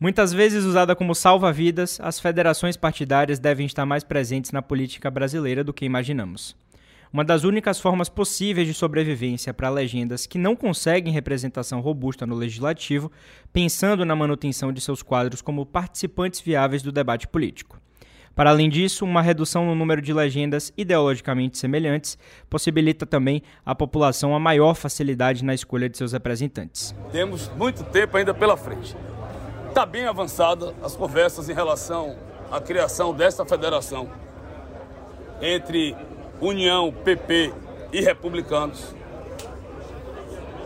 Muitas vezes usada como salva-vidas, as federações partidárias devem estar mais presentes na política brasileira do que imaginamos. Uma das únicas formas possíveis de sobrevivência para legendas que não conseguem representação robusta no legislativo, pensando na manutenção de seus quadros como participantes viáveis do debate político. Para além disso, uma redução no número de legendas ideologicamente semelhantes possibilita também à população a maior facilidade na escolha de seus representantes. Temos muito tempo ainda pela frente. Está bem avançada as conversas em relação à criação desta federação entre União, PP e republicanos.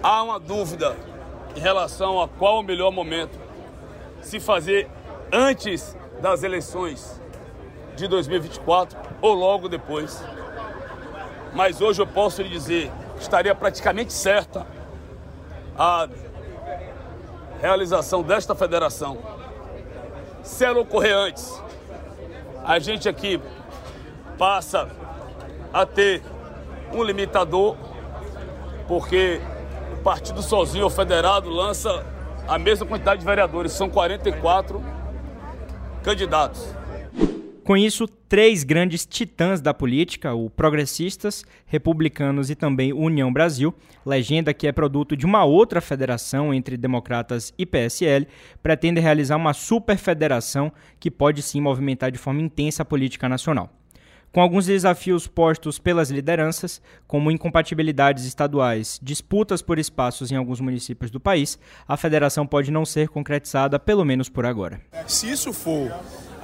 Há uma dúvida em relação a qual o melhor momento se fazer antes das eleições de 2024 ou logo depois. Mas hoje eu posso lhe dizer que estaria praticamente certa a realização desta federação. Se ela ocorrer antes, a gente aqui passa a ter um limitador, porque o partido sozinho, o federado, lança a mesma quantidade de vereadores, são 44 candidatos. Com isso, três grandes titãs da política, o Progressistas, Republicanos e também União Brasil, legenda que é produto de uma outra federação entre democratas e PSL, pretendem realizar uma superfederação que pode sim movimentar de forma intensa a política nacional. Com alguns desafios postos pelas lideranças, como incompatibilidades estaduais, disputas por espaços em alguns municípios do país, a federação pode não ser concretizada, pelo menos por agora. Se isso for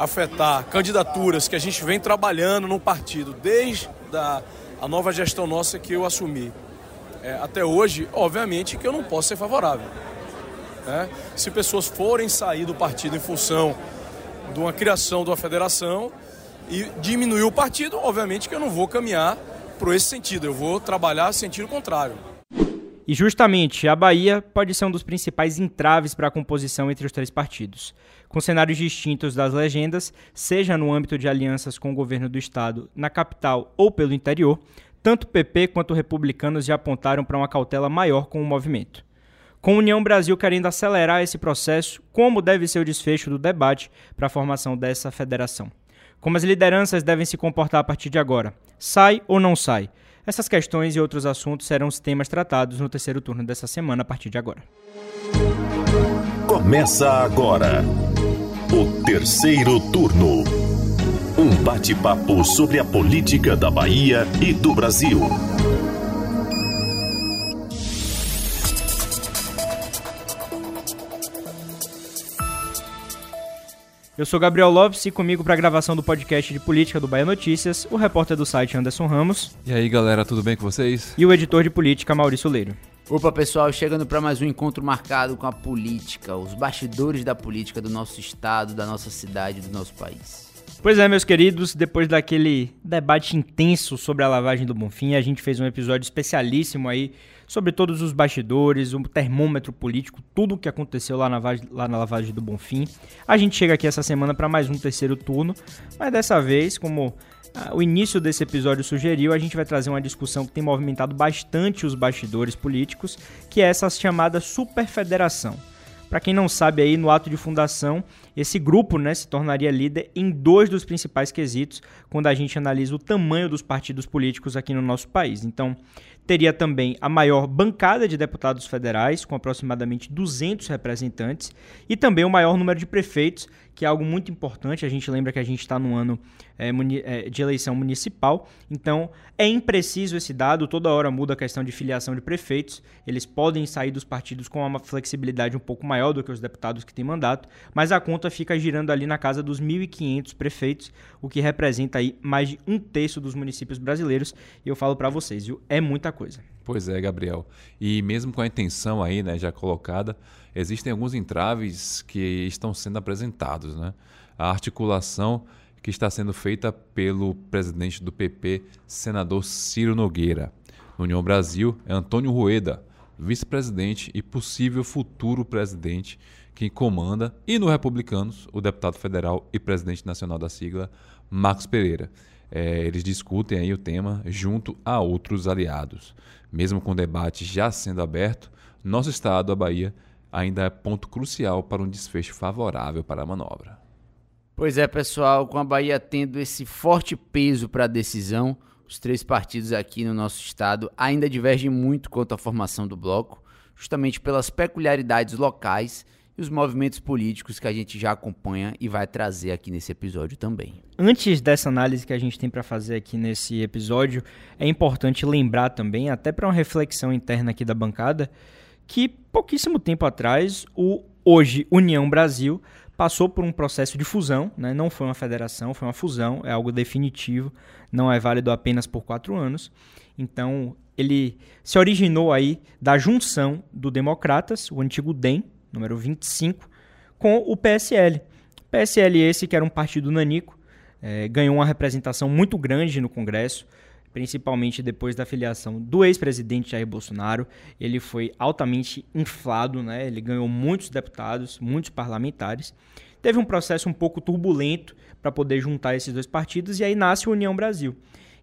afetar candidaturas que a gente vem trabalhando no partido desde a, a nova gestão nossa que eu assumi é, até hoje, obviamente que eu não posso ser favorável. Né? Se pessoas forem sair do partido em função de uma criação de uma federação e diminuir o partido, obviamente que eu não vou caminhar por esse sentido, eu vou trabalhar sentido contrário. E justamente a Bahia pode ser um dos principais entraves para a composição entre os três partidos. Com cenários distintos das legendas, seja no âmbito de alianças com o governo do estado, na capital ou pelo interior, tanto PP quanto republicanos já apontaram para uma cautela maior com o movimento. Com a União Brasil querendo acelerar esse processo, como deve ser o desfecho do debate para a formação dessa federação? Como as lideranças devem se comportar a partir de agora? Sai ou não sai? Essas questões e outros assuntos serão os temas tratados no terceiro turno dessa semana a partir de agora. Começa agora o terceiro turno. Um bate-papo sobre a política da Bahia e do Brasil. Eu sou Gabriel Lopes e comigo para a gravação do podcast de política do Bahia Notícias, o repórter do site Anderson Ramos. E aí, galera, tudo bem com vocês? E o editor de política Maurício Leiro. Opa, pessoal, chegando para mais um encontro marcado com a política, os bastidores da política do nosso estado, da nossa cidade, do nosso país. Pois é, meus queridos, depois daquele debate intenso sobre a lavagem do Bonfim, a gente fez um episódio especialíssimo aí sobre todos os bastidores, o termômetro político, tudo o que aconteceu lá na, lá na lavagem do Bonfim. A gente chega aqui essa semana para mais um terceiro turno, mas dessa vez, como ah, o início desse episódio sugeriu, a gente vai trazer uma discussão que tem movimentado bastante os bastidores políticos, que é essa chamada superfederação. Para quem não sabe aí, no ato de fundação, esse grupo né, se tornaria líder em dois dos principais quesitos quando a gente analisa o tamanho dos partidos políticos aqui no nosso país. Então, teria também a maior bancada de deputados federais, com aproximadamente 200 representantes, e também o maior número de prefeitos, que é algo muito importante. A gente lembra que a gente está no ano é, de eleição municipal, então é impreciso esse dado, toda hora muda a questão de filiação de prefeitos, eles podem sair dos partidos com uma flexibilidade um pouco maior do que os deputados que têm mandato, mas a conta fica girando ali na casa dos 1.500 prefeitos, o que representa aí mais de um terço dos municípios brasileiros, e eu falo para vocês, viu, é muita coisa. Pois é, Gabriel. E mesmo com a intenção aí, né, já colocada, existem alguns entraves que estão sendo apresentados, né? A articulação que está sendo feita pelo presidente do PP, senador Ciro Nogueira. No União Brasil, é Antônio Rueda, vice-presidente e possível futuro presidente, que comanda, e no Republicanos, o deputado federal e presidente nacional da sigla, Marcos Pereira. É, eles discutem aí o tema junto a outros aliados. Mesmo com o debate já sendo aberto, nosso estado, a Bahia, ainda é ponto crucial para um desfecho favorável para a manobra. Pois é, pessoal, com a Bahia tendo esse forte peso para a decisão, os três partidos aqui no nosso estado ainda divergem muito quanto à formação do bloco, justamente pelas peculiaridades locais e os movimentos políticos que a gente já acompanha e vai trazer aqui nesse episódio também. Antes dessa análise que a gente tem para fazer aqui nesse episódio, é importante lembrar também, até para uma reflexão interna aqui da bancada, que pouquíssimo tempo atrás o hoje União Brasil passou por um processo de fusão, né? não foi uma federação, foi uma fusão, é algo definitivo, não é válido apenas por quatro anos. Então, ele se originou aí da junção do Democratas, o antigo DEM, número 25, com o PSL. PSL esse que era um partido nanico, é, ganhou uma representação muito grande no Congresso, principalmente depois da filiação do ex-presidente Jair Bolsonaro. Ele foi altamente inflado, né? ele ganhou muitos deputados, muitos parlamentares. Teve um processo um pouco turbulento para poder juntar esses dois partidos e aí nasce a União Brasil.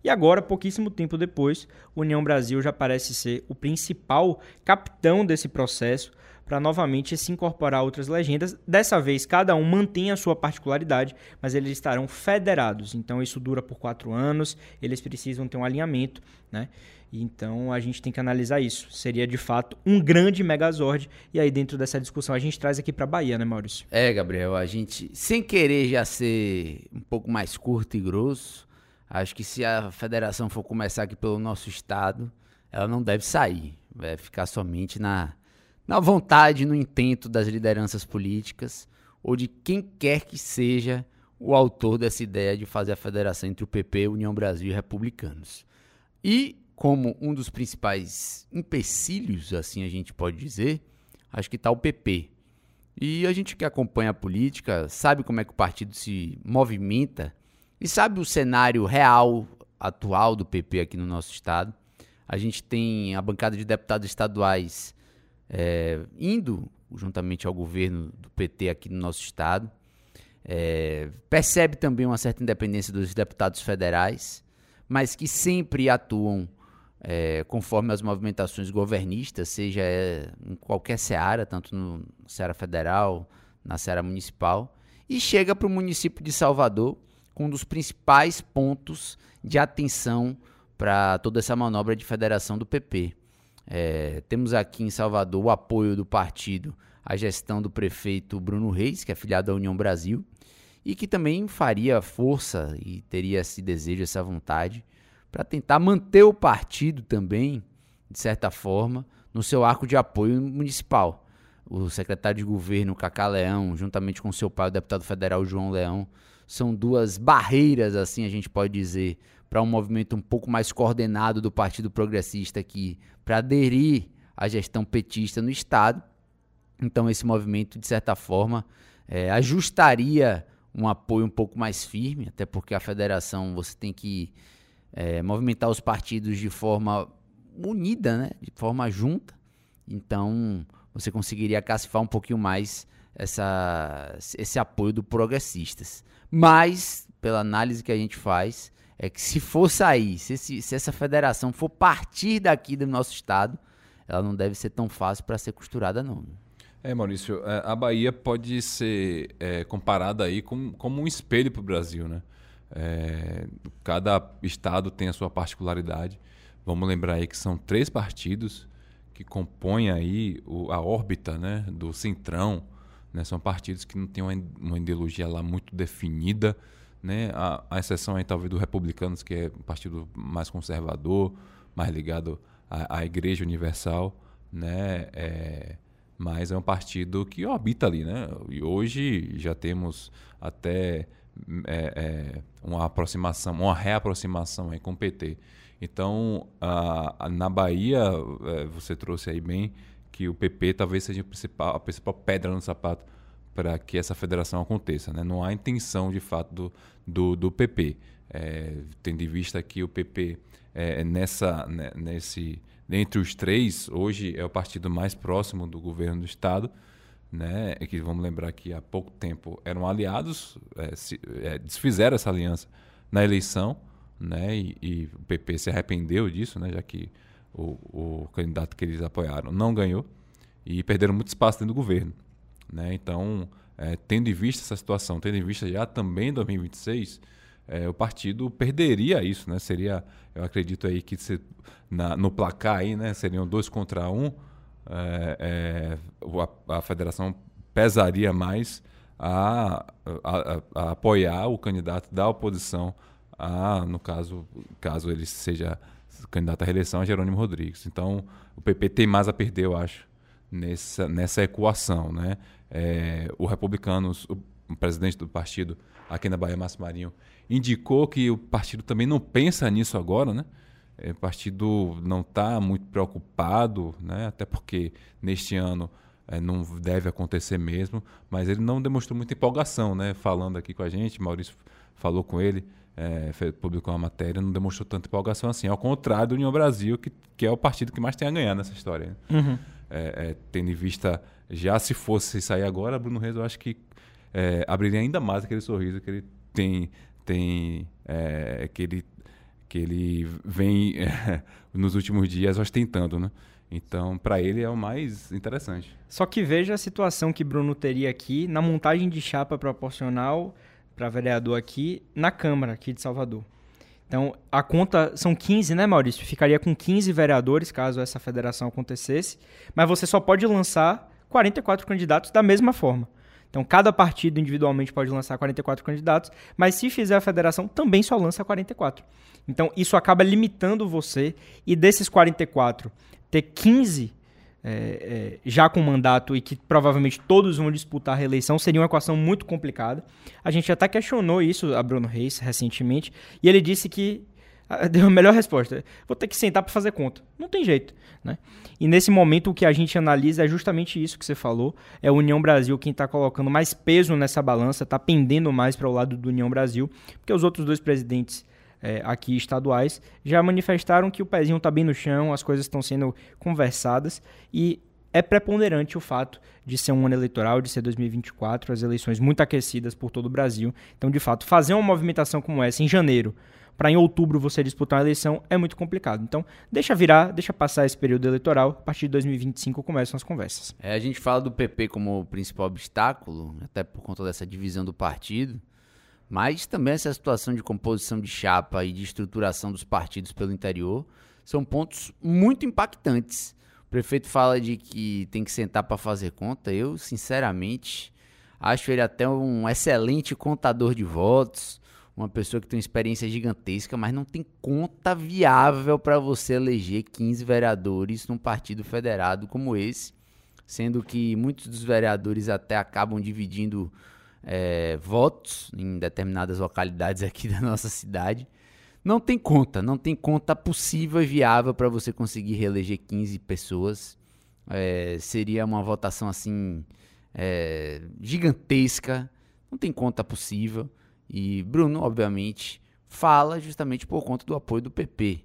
E agora, pouquíssimo tempo depois, União Brasil já parece ser o principal capitão desse processo, para novamente se incorporar a outras legendas. Dessa vez, cada um mantém a sua particularidade, mas eles estarão federados. Então, isso dura por quatro anos, eles precisam ter um alinhamento, né? Então, a gente tem que analisar isso. Seria, de fato, um grande megazord. E aí, dentro dessa discussão, a gente traz aqui para Bahia, né, Maurício? É, Gabriel, a gente, sem querer já ser um pouco mais curto e grosso, acho que se a federação for começar aqui pelo nosso estado, ela não deve sair. Vai ficar somente na na vontade, no intento das lideranças políticas ou de quem quer que seja o autor dessa ideia de fazer a federação entre o PP, União Brasil e Republicanos. E como um dos principais empecilhos, assim a gente pode dizer, acho que está o PP. E a gente que acompanha a política sabe como é que o partido se movimenta e sabe o cenário real atual do PP aqui no nosso estado. A gente tem a bancada de deputados estaduais é, indo juntamente ao governo do PT aqui no nosso estado. É, percebe também uma certa independência dos deputados federais, mas que sempre atuam é, conforme as movimentações governistas, seja é, em qualquer seara, tanto no seara federal, na seara municipal, e chega para o município de Salvador com um dos principais pontos de atenção para toda essa manobra de federação do PP. É, temos aqui em Salvador o apoio do partido à gestão do prefeito Bruno Reis, que é filiado à União Brasil, e que também faria força e teria esse desejo, essa vontade, para tentar manter o partido também, de certa forma, no seu arco de apoio municipal. O secretário de governo, Cacá Leão, juntamente com seu pai, o deputado federal João Leão, são duas barreiras, assim a gente pode dizer, para um movimento um pouco mais coordenado do Partido Progressista aqui, para aderir à gestão petista no Estado. Então, esse movimento, de certa forma, é, ajustaria um apoio um pouco mais firme, até porque a federação você tem que é, movimentar os partidos de forma unida, né? de forma junta. Então, você conseguiria cacifar um pouquinho mais essa, esse apoio do progressistas. Mas, pela análise que a gente faz, é que se for sair, se, se essa federação for partir daqui do nosso estado, ela não deve ser tão fácil para ser costurada, não. É, Maurício, é, a Bahia pode ser é, comparada aí com, como um espelho para o Brasil, né? É, cada estado tem a sua particularidade. Vamos lembrar aí que são três partidos que compõem aí o, a órbita né, do Centrão. Né? São partidos que não têm uma, uma ideologia lá muito definida, né? A, a exceção aí talvez do Republicanos, que é um partido mais conservador, mais ligado à, à Igreja Universal, né? É, mas é um partido que orbita ali, né? E hoje já temos até é, é, uma aproximação, uma reaproximação aí com o PT. Então, a, a, na Bahia, é, você trouxe aí bem que o PP talvez seja a principal, a principal pedra no sapato para que essa federação aconteça. Né? Não há intenção, de fato, do, do, do PP. É, tendo em vista que o PP, é, nessa, né, nesse, entre os três, hoje é o partido mais próximo do governo do Estado, né? É que vamos lembrar que há pouco tempo eram aliados, é, se, é, desfizeram essa aliança na eleição, né? E, e, o PP se arrependeu disso, né? Já que o, o candidato que eles apoiaram não ganhou. e perderam muito espaço dentro do governo. Né? Então, é, tendo em vista essa situação, tendo em vista já também 2026, é, o partido perderia isso, né? Seria, eu acredito aí que se, na, no placar aí, né, seriam dois contra um, é, é, a, a, federação pesaria mais a, a, a, apoiar o candidato da oposição, a, no caso, caso ele seja candidato à reeleição, a Jerônimo Rodrigues. Então, o PP tem mais a perder, eu acho, nessa, nessa equação. Né? É, o Republicanos, o, presidente do partido aqui na Bahia, Márcio Marinho, indicou que o partido também não pensa nisso agora, né? É, o partido não está muito preocupado, né? até porque neste ano é, não deve acontecer mesmo, mas ele não demonstrou muita empolgação, né? falando aqui com a gente, Maurício falou com ele, é, publicou uma matéria, não demonstrou tanta empolgação assim, ao contrário do União Brasil, que, que é o partido que mais tem a ganhar nessa história. Né? Uhum. É, é, tendo em vista, já se fosse sair agora, Bruno Reis, eu acho que é, abriria ainda mais aquele sorriso que ele tem, tem é, que ele que ele vem nos últimos dias ostentando, né? Então, para ele é o mais interessante. Só que veja a situação que Bruno teria aqui na montagem de chapa proporcional para vereador aqui na Câmara aqui de Salvador. Então, a conta são 15, né, Maurício? Ficaria com 15 vereadores caso essa federação acontecesse, mas você só pode lançar 44 candidatos da mesma forma. Então, cada partido individualmente pode lançar 44 candidatos, mas se fizer a federação, também só lança 44. Então, isso acaba limitando você, e desses 44, ter 15 é, é, já com mandato e que provavelmente todos vão disputar a reeleição, seria uma equação muito complicada. A gente até questionou isso a Bruno Reis recentemente, e ele disse que deu a melhor resposta. Vou ter que sentar para fazer conta. Não tem jeito. Né? E nesse momento o que a gente analisa é justamente isso que você falou. É a União Brasil quem está colocando mais peso nessa balança, está pendendo mais para o lado do União Brasil, porque os outros dois presidentes é, aqui estaduais já manifestaram que o pezinho está bem no chão, as coisas estão sendo conversadas e é preponderante o fato de ser um ano eleitoral, de ser 2024, as eleições muito aquecidas por todo o Brasil. Então, de fato, fazer uma movimentação como essa em janeiro, para em outubro você disputar uma eleição, é muito complicado. Então, deixa virar, deixa passar esse período eleitoral, a partir de 2025 começam as conversas. É, a gente fala do PP como principal obstáculo, até por conta dessa divisão do partido. Mas também essa situação de composição de chapa e de estruturação dos partidos pelo interior são pontos muito impactantes. O prefeito fala de que tem que sentar para fazer conta. Eu, sinceramente, acho ele até um excelente contador de votos, uma pessoa que tem uma experiência gigantesca, mas não tem conta viável para você eleger 15 vereadores num partido federado como esse, sendo que muitos dos vereadores até acabam dividindo é, votos em determinadas localidades aqui da nossa cidade. Não tem conta, não tem conta possível e viável para você conseguir reeleger 15 pessoas. É, seria uma votação assim é, gigantesca, não tem conta possível. E Bruno, obviamente, fala justamente por conta do apoio do PP,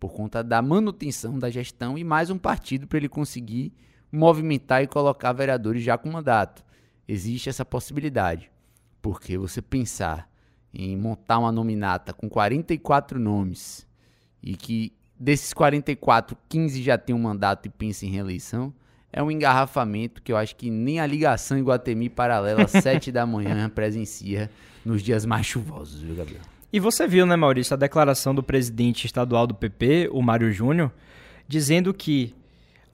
por conta da manutenção da gestão e mais um partido para ele conseguir movimentar e colocar vereadores já com mandato existe essa possibilidade. Porque você pensar em montar uma nominata com 44 nomes e que desses 44, 15 já tem um mandato e pensa em reeleição, é um engarrafamento que eu acho que nem a ligação Iguatemi paralela às 7 da manhã presencia nos dias mais chuvosos, viu, Gabriel? E você viu, né, Maurício, a declaração do presidente estadual do PP, o Mário Júnior, dizendo que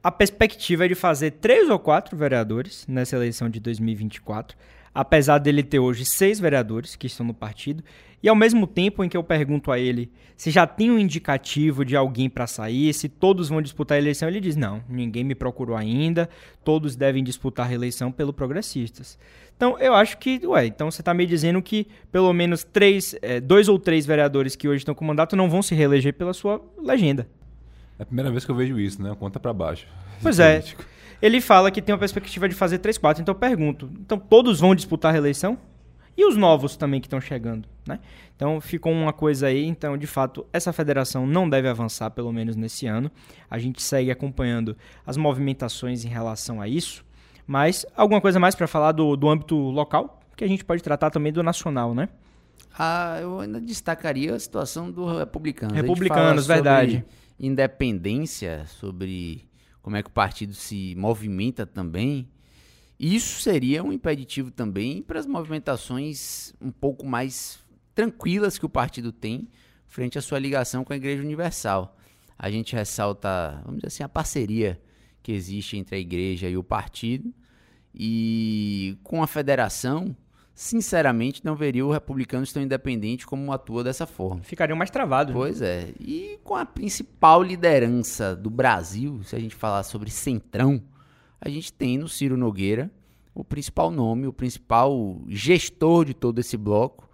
a perspectiva é de fazer três ou quatro vereadores nessa eleição de 2024, apesar dele ter hoje seis vereadores que estão no partido. E ao mesmo tempo em que eu pergunto a ele se já tem um indicativo de alguém para sair, se todos vão disputar a eleição, ele diz: não, ninguém me procurou ainda, todos devem disputar a reeleição pelo Progressistas. Então eu acho que, ué, então você está me dizendo que pelo menos três, é, dois ou três vereadores que hoje estão com mandato não vão se reeleger pela sua legenda. É a primeira vez que eu vejo isso, né? Conta para baixo. Pois é. Ele fala que tem uma perspectiva de fazer 3, 4. Então eu pergunto: então todos vão disputar a reeleição? E os novos também que estão chegando, né? Então ficou uma coisa aí. Então, de fato, essa federação não deve avançar, pelo menos nesse ano. A gente segue acompanhando as movimentações em relação a isso. Mas alguma coisa mais para falar do, do âmbito local? Que a gente pode tratar também do nacional, né? Ah, eu ainda destacaria a situação do republicano. Republicanos, verdade independência, sobre como é que o partido se movimenta também. Isso seria um impeditivo também para as movimentações um pouco mais tranquilas que o partido tem frente à sua ligação com a Igreja Universal. A gente ressalta, vamos dizer assim, a parceria que existe entre a igreja e o partido. E com a federação, sinceramente, não veria o republicano tão independente como atua dessa forma. Ficariam mais travados. Né? Pois é. E com a principal liderança do Brasil, se a gente falar sobre centrão, a gente tem no Ciro Nogueira o principal nome, o principal gestor de todo esse bloco,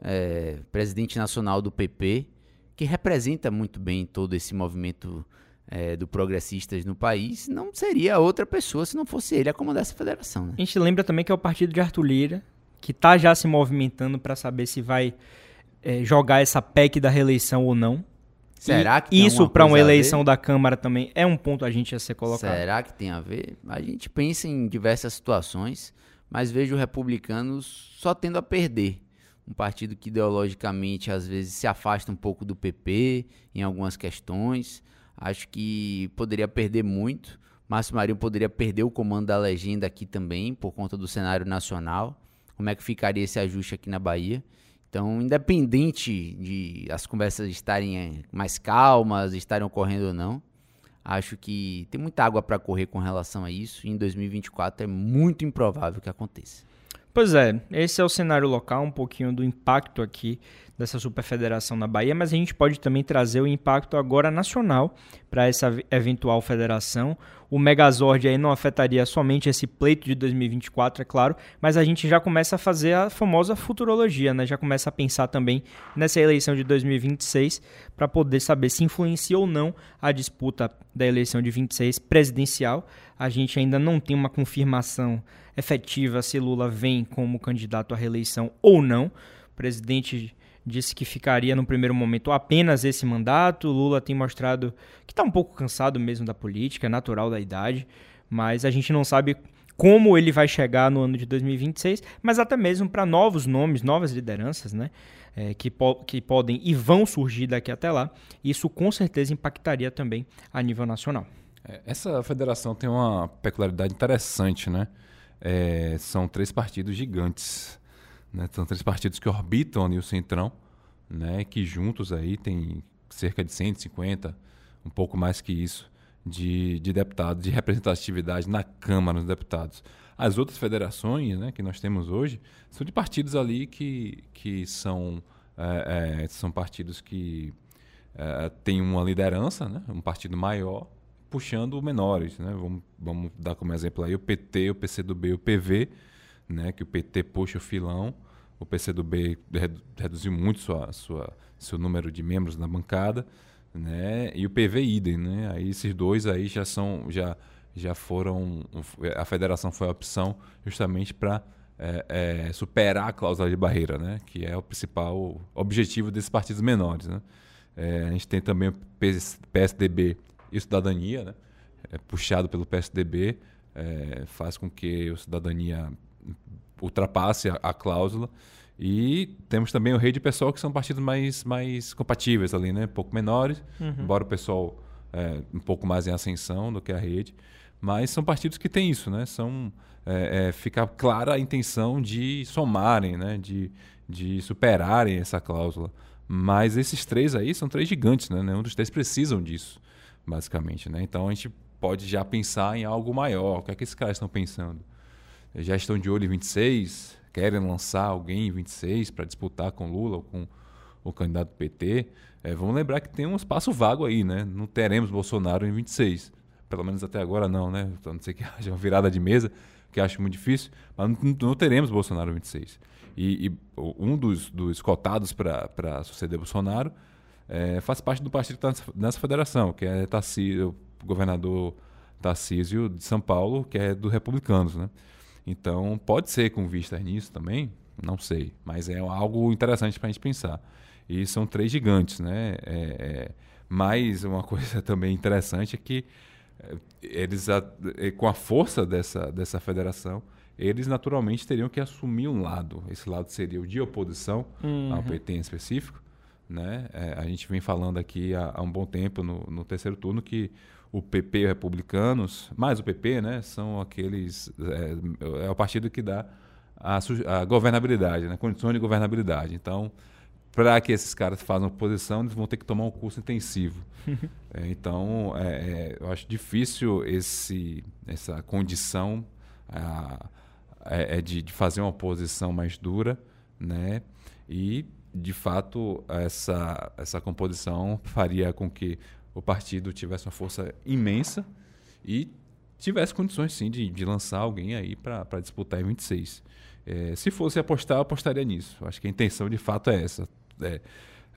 é, presidente nacional do PP, que representa muito bem todo esse movimento é, do progressistas no país, não seria outra pessoa se não fosse ele a comandar essa federação. Né? A gente lembra também que é o partido de Arthur Lira, que está já se movimentando para saber se vai é, jogar essa PEC da reeleição ou não. Será que isso para uma eleição da Câmara também é um ponto a gente a ser colocado? Será que tem a ver? A gente pensa em diversas situações, mas vejo republicanos só tendo a perder. Um partido que ideologicamente às vezes se afasta um pouco do PP em algumas questões. Acho que poderia perder muito. Márcio Marinho poderia perder o comando da legenda aqui também, por conta do cenário nacional. Como é que ficaria esse ajuste aqui na Bahia? Então, independente de as conversas estarem eh, mais calmas, estarem ocorrendo ou não, acho que tem muita água para correr com relação a isso. E em 2024 é muito improvável que aconteça. Pois é, esse é o cenário local, um pouquinho do impacto aqui dessa superfederação na Bahia, mas a gente pode também trazer o impacto agora nacional para essa eventual federação. O Megazord aí não afetaria somente esse pleito de 2024, é claro, mas a gente já começa a fazer a famosa futurologia, né? Já começa a pensar também nessa eleição de 2026 para poder saber se influencia ou não a disputa da eleição de 26 presidencial. A gente ainda não tem uma confirmação efetiva se Lula vem como candidato à reeleição ou não. O presidente disse que ficaria no primeiro momento apenas esse mandato. Lula tem mostrado que está um pouco cansado mesmo da política, é natural da idade, mas a gente não sabe como ele vai chegar no ano de 2026, mas até mesmo para novos nomes, novas lideranças, né? É, que, po que podem e vão surgir daqui até lá. Isso com certeza impactaria também a nível nacional. É, essa federação tem uma peculiaridade interessante, né? É, são três partidos gigantes. Né? São três partidos que orbitam ali o Centrão, né? que juntos aí tem cerca de 150, um pouco mais que isso, de, de deputados, de representatividade na Câmara dos Deputados. As outras federações né, que nós temos hoje são de partidos ali que, que são, é, é, são partidos que é, têm uma liderança, né, um partido maior, puxando menores. Né? Vamos, vamos dar como exemplo aí o PT, o PCdoB, o PV, né? que o PT puxa o filão, o PCdoB reduziu muito sua, sua, seu número de membros na bancada, né? e o PV idem. Né? Aí esses dois aí já são já, já foram a federação foi a opção justamente para é, é, superar a cláusula de barreira, né? que é o principal objetivo desses partidos menores. Né? É, a gente tem também o PSDB e cidadania, né? É, puxado pelo PSDB, é, faz com que o cidadania ultrapasse a, a, cláusula. E temos também o Rede Pessoal, que são partidos mais, mais compatíveis ali, né? Um pouco menores, uhum. embora o pessoal é, um pouco mais em ascensão do que a rede. Mas são partidos que têm isso, né? São, é, é, fica clara a intenção de somarem, né? De, de superarem essa cláusula. Mas esses três aí são três gigantes, né? Nenhum dos três precisam disso basicamente. Né? Então a gente pode já pensar em algo maior. O que é que esses caras estão pensando? Já estão de olho em 26? Querem lançar alguém em 26 para disputar com Lula ou com o candidato PT? É, vamos lembrar que tem um espaço vago aí, né? Não teremos Bolsonaro em 26. Pelo menos até agora não, né? A não ser que haja uma virada de mesa, que acho muito difícil, mas não, não teremos Bolsonaro em 26. E, e um dos, dos cotados para suceder Bolsonaro é, faz parte do partido que está nessa federação, que é Tarcísio, o governador Tarcísio de São Paulo, que é do Republicanos. Né? Então, pode ser com vista nisso também, não sei, mas é algo interessante para a gente pensar. E são três gigantes. Né? É, é, mais uma coisa também interessante é que é, eles, a, é, com a força dessa, dessa federação, eles naturalmente teriam que assumir um lado. Esse lado seria o de oposição uhum. ao PT em específico, né? É, a gente vem falando aqui há, há um bom tempo no, no, terceiro turno que o PP e os republicanos, mais o PP, né, são aqueles. É, é o partido que dá a, a governabilidade, né, condições de governabilidade. Então, para que esses caras façam oposição, eles vão ter que tomar um curso intensivo. é, então, é, é, eu acho difícil esse, essa condição é, de, de, fazer uma oposição mais dura, né? E, de fato, essa, essa composição faria com que o partido tivesse uma força imensa e tivesse condições, sim, de, de lançar alguém aí para disputar em 26. É, se fosse apostar, eu apostaria nisso. Acho que a intenção, de fato, é essa é,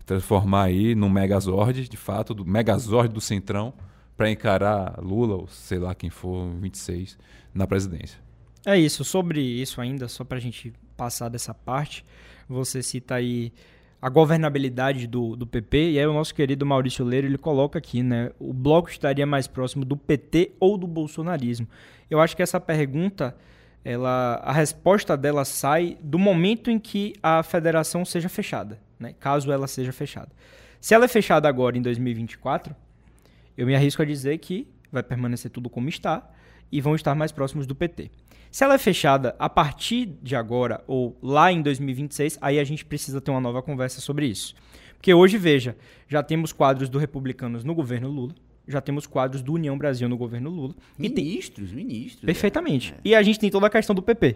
transformar aí num Megazord, de fato, do Megazord do Centrão, para encarar Lula, ou sei lá quem for, 26, na presidência. É isso. Sobre isso ainda, só para a gente passar dessa parte, você cita aí a governabilidade do, do PP, e aí o nosso querido Maurício Leiro, ele coloca aqui, né, o bloco estaria mais próximo do PT ou do bolsonarismo? Eu acho que essa pergunta ela, a resposta dela sai do momento em que a federação seja fechada, né? caso ela seja fechada. Se ela é fechada agora em 2024, eu me arrisco a dizer que vai permanecer tudo como está e vão estar mais próximos do PT. Se ela é fechada a partir de agora ou lá em 2026, aí a gente precisa ter uma nova conversa sobre isso. Porque hoje, veja, já temos quadros do Republicanos no governo Lula, já temos quadros do União Brasil no governo Lula. Ministros, tem... ministros. Perfeitamente. É. E a gente tem toda a questão do PP.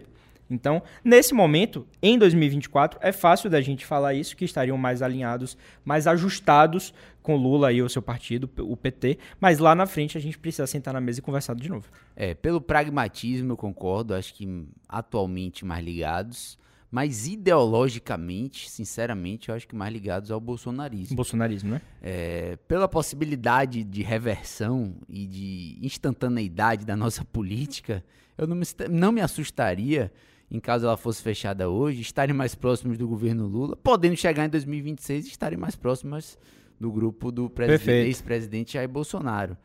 Então, nesse momento, em 2024, é fácil da gente falar isso, que estariam mais alinhados, mais ajustados com Lula e o seu partido, o PT, mas lá na frente a gente precisa sentar na mesa e conversar de novo. É, pelo pragmatismo eu concordo, acho que atualmente mais ligados, mas ideologicamente, sinceramente, eu acho que mais ligados ao bolsonarismo. Bolsonarismo, né? É, pela possibilidade de reversão e de instantaneidade da nossa política, eu não me, não me assustaria em caso ela fosse fechada hoje, estarem mais próximos do governo Lula, podendo chegar em 2026 e estarem mais próximas do grupo do ex-presidente Jair Bolsonaro.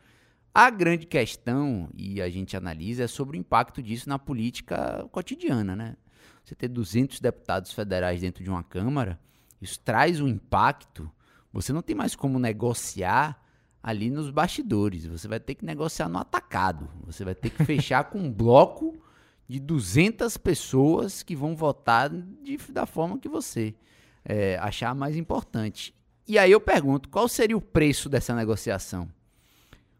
A grande questão, e a gente analisa, é sobre o impacto disso na política cotidiana, né? Você ter 200 deputados federais dentro de uma Câmara, isso traz um impacto. Você não tem mais como negociar ali nos bastidores. Você vai ter que negociar no atacado. Você vai ter que fechar com um bloco de 200 pessoas que vão votar de, da forma que você é, achar mais importante. E aí eu pergunto, qual seria o preço dessa negociação?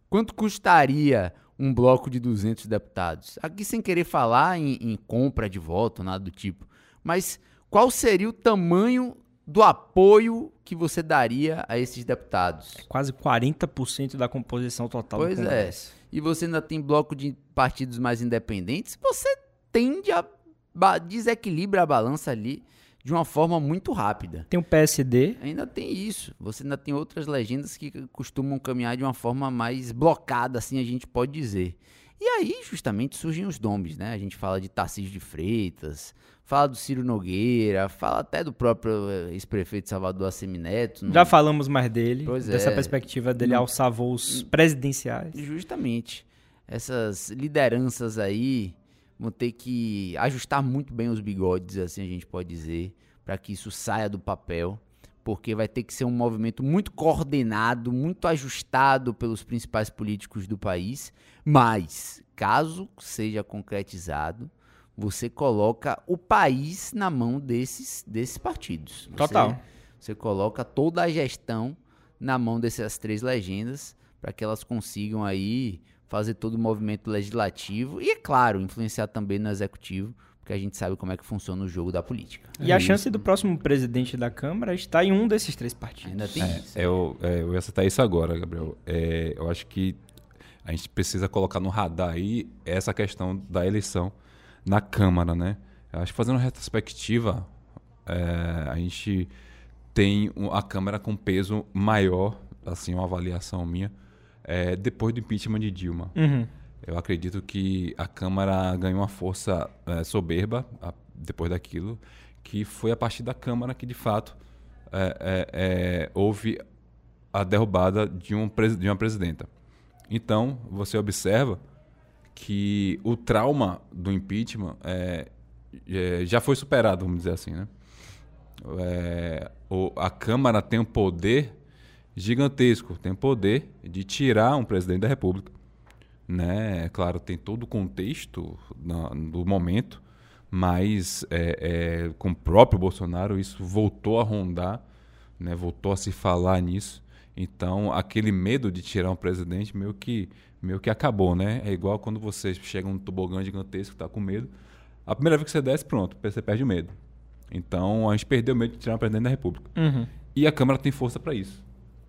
Quanto custaria um bloco de 200 deputados. Aqui sem querer falar em, em compra de voto, nada do tipo. Mas qual seria o tamanho do apoio que você daria a esses deputados? É quase 40% da composição total pois do é. E você ainda tem bloco de partidos mais independentes, você tende a desequilibra a balança ali de uma forma muito rápida. Tem o PSD. Ainda tem isso. Você ainda tem outras legendas que costumam caminhar de uma forma mais blocada, assim a gente pode dizer. E aí, justamente, surgem os nomes, né? A gente fala de Tarcísio de Freitas, fala do Ciro Nogueira, fala até do próprio eh, ex-prefeito Salvador Assemineto. Já falamos mais dele, pois dessa é. perspectiva dele no... alçar voos presidenciais. Justamente. Essas lideranças aí vão ter que ajustar muito bem os bigodes, assim a gente pode dizer, para que isso saia do papel, porque vai ter que ser um movimento muito coordenado, muito ajustado pelos principais políticos do país, mas caso seja concretizado, você coloca o país na mão desses, desses partidos. Você, Total. Você coloca toda a gestão na mão dessas três legendas para que elas consigam aí fazer todo o movimento legislativo e, é claro, influenciar também no executivo, porque a gente sabe como é que funciona o jogo da política. E é a isso. chance do próximo presidente da Câmara está em um desses três partidos. Ainda tem é, isso. É, eu, é, eu ia citar isso agora, Gabriel. É, eu acho que a gente precisa colocar no radar aí essa questão da eleição na Câmara, né? Eu acho que fazendo uma retrospectiva, é, a gente tem a Câmara com peso maior, assim, uma avaliação minha, é, depois do impeachment de Dilma. Uhum. Eu acredito que a Câmara ganhou uma força é, soberba a, depois daquilo, que foi a partir da Câmara que, de fato, é, é, é houve a derrubada de, um, de uma presidenta. Então, você observa que o trauma do impeachment é, é, já foi superado, vamos dizer assim. Né? o, a Câmara tem o poder gigantesco, tem poder de tirar um presidente da República. Né? Claro, tem todo o contexto do momento, mas é, é, com o próprio Bolsonaro isso voltou a rondar, né? voltou a se falar nisso. Então, aquele medo de tirar um presidente meio que, meio que acabou, né? É igual quando você chega num tobogã gigantesco, está com medo. A primeira vez que você desce, pronto, você perde o medo. Então, a gente perdeu o medo de tirar um presidente da República. Uhum. E a Câmara tem força para isso.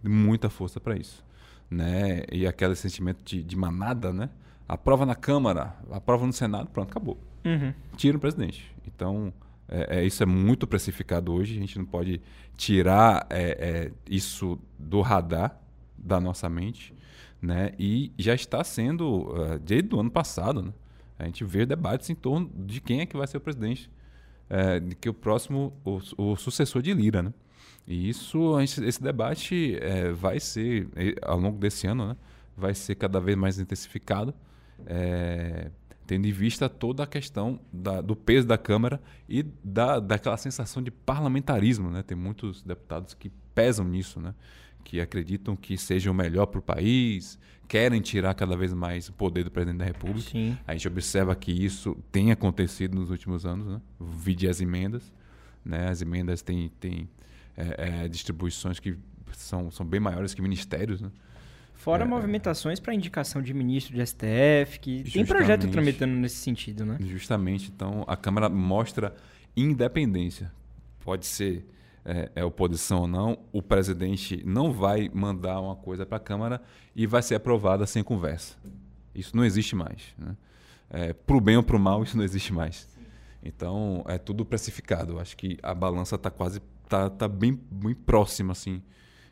Muita força para isso. Né? E aquele sentimento de, de manada, né? Aprova na Câmara, aprova no Senado, pronto, acabou. Uhum. Tira o presidente. Então, é, é, isso é muito precificado hoje. A gente não pode tirar é, é, isso do radar da nossa mente. Né? E já está sendo, uh, desde o ano passado, né? a gente vê debates em torno de quem é que vai ser o presidente, é, de que o próximo, o, o, sucessor de Lira. Né? E isso, esse debate é, vai ser, ao longo desse ano, né? vai ser cada vez mais intensificado. É, tendo em vista toda a questão da, do peso da Câmara e da, daquela sensação de parlamentarismo. Né? Tem muitos deputados que pesam nisso, né? que acreditam que seja o melhor para o país, querem tirar cada vez mais o poder do presidente da República. Sim. A gente observa que isso tem acontecido nos últimos anos, né? vide as emendas. Né? As emendas têm, têm é, é, distribuições que são, são bem maiores que ministérios. Né? Fora é, movimentações para indicação de ministro de STF, que tem projeto tramitando nesse sentido, né? Justamente. Então, a Câmara mostra independência. Pode ser é, é, oposição ou não, o presidente não vai mandar uma coisa para a Câmara e vai ser aprovada sem conversa. Isso não existe mais. Né? É, para o bem ou para o mal, isso não existe mais. Então, é tudo precificado. Acho que a balança está quase tá, tá bem, bem próxima, assim,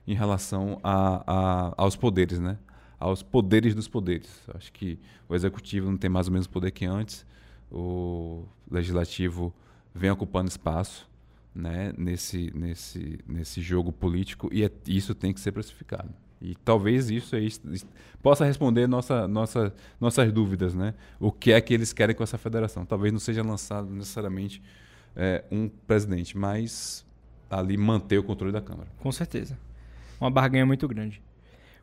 em relação a, a, aos poderes, né? Aos poderes dos poderes. Acho que o executivo não tem mais ou menos poder que antes, o legislativo vem ocupando espaço, né? Nesse, nesse, nesse jogo político e é, isso tem que ser precificado. E talvez isso aí possa responder nossa, nossa, nossas dúvidas, né? O que é que eles querem com essa federação? Talvez não seja lançado necessariamente é, um presidente, mas ali manter o controle da Câmara. Com certeza uma barganha muito grande.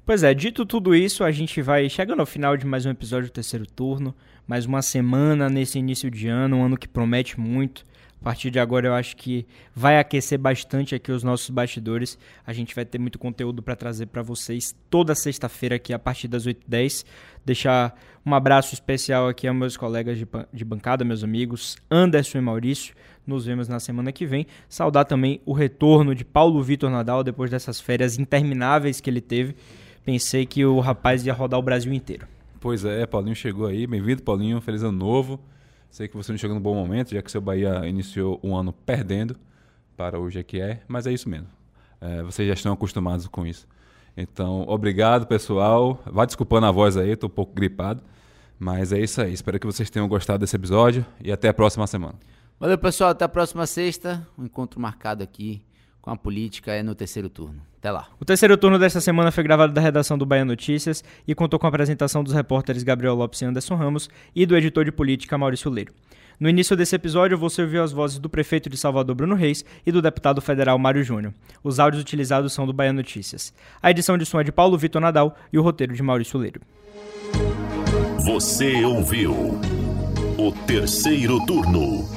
Pois é, dito tudo isso, a gente vai chegando ao final de mais um episódio do terceiro turno, mais uma semana nesse início de ano, um ano que promete muito. A partir de agora eu acho que vai aquecer bastante aqui os nossos bastidores. A gente vai ter muito conteúdo para trazer para vocês toda sexta-feira aqui a partir das 8h10. Deixar um abraço especial aqui aos meus colegas de, de bancada, meus amigos Anderson e Maurício. Nos vemos na semana que vem. Saudar também o retorno de Paulo Vitor Nadal depois dessas férias intermináveis que ele teve. Pensei que o rapaz ia rodar o Brasil inteiro. Pois é, Paulinho chegou aí. Bem-vindo, Paulinho. Feliz ano novo. Sei que você não chegou no bom momento, já que seu Bahia iniciou um ano perdendo para hoje é que é, mas é isso mesmo. É, vocês já estão acostumados com isso. Então, obrigado, pessoal. Vá desculpando a voz aí, estou um pouco gripado. Mas é isso aí. Espero que vocês tenham gostado desse episódio e até a próxima semana. Valeu, pessoal. Até a próxima sexta. Um encontro marcado aqui com a política é no terceiro turno. Até lá. O terceiro turno desta semana foi gravado da redação do Bahia Notícias e contou com a apresentação dos repórteres Gabriel Lopes e Anderson Ramos e do editor de política Maurício Leiro. No início desse episódio, você ouviu as vozes do prefeito de Salvador, Bruno Reis, e do deputado federal Mário Júnior. Os áudios utilizados são do Bahia Notícias. A edição de som é de Paulo Vitor Nadal e o roteiro de Maurício Leiro. Você ouviu o terceiro turno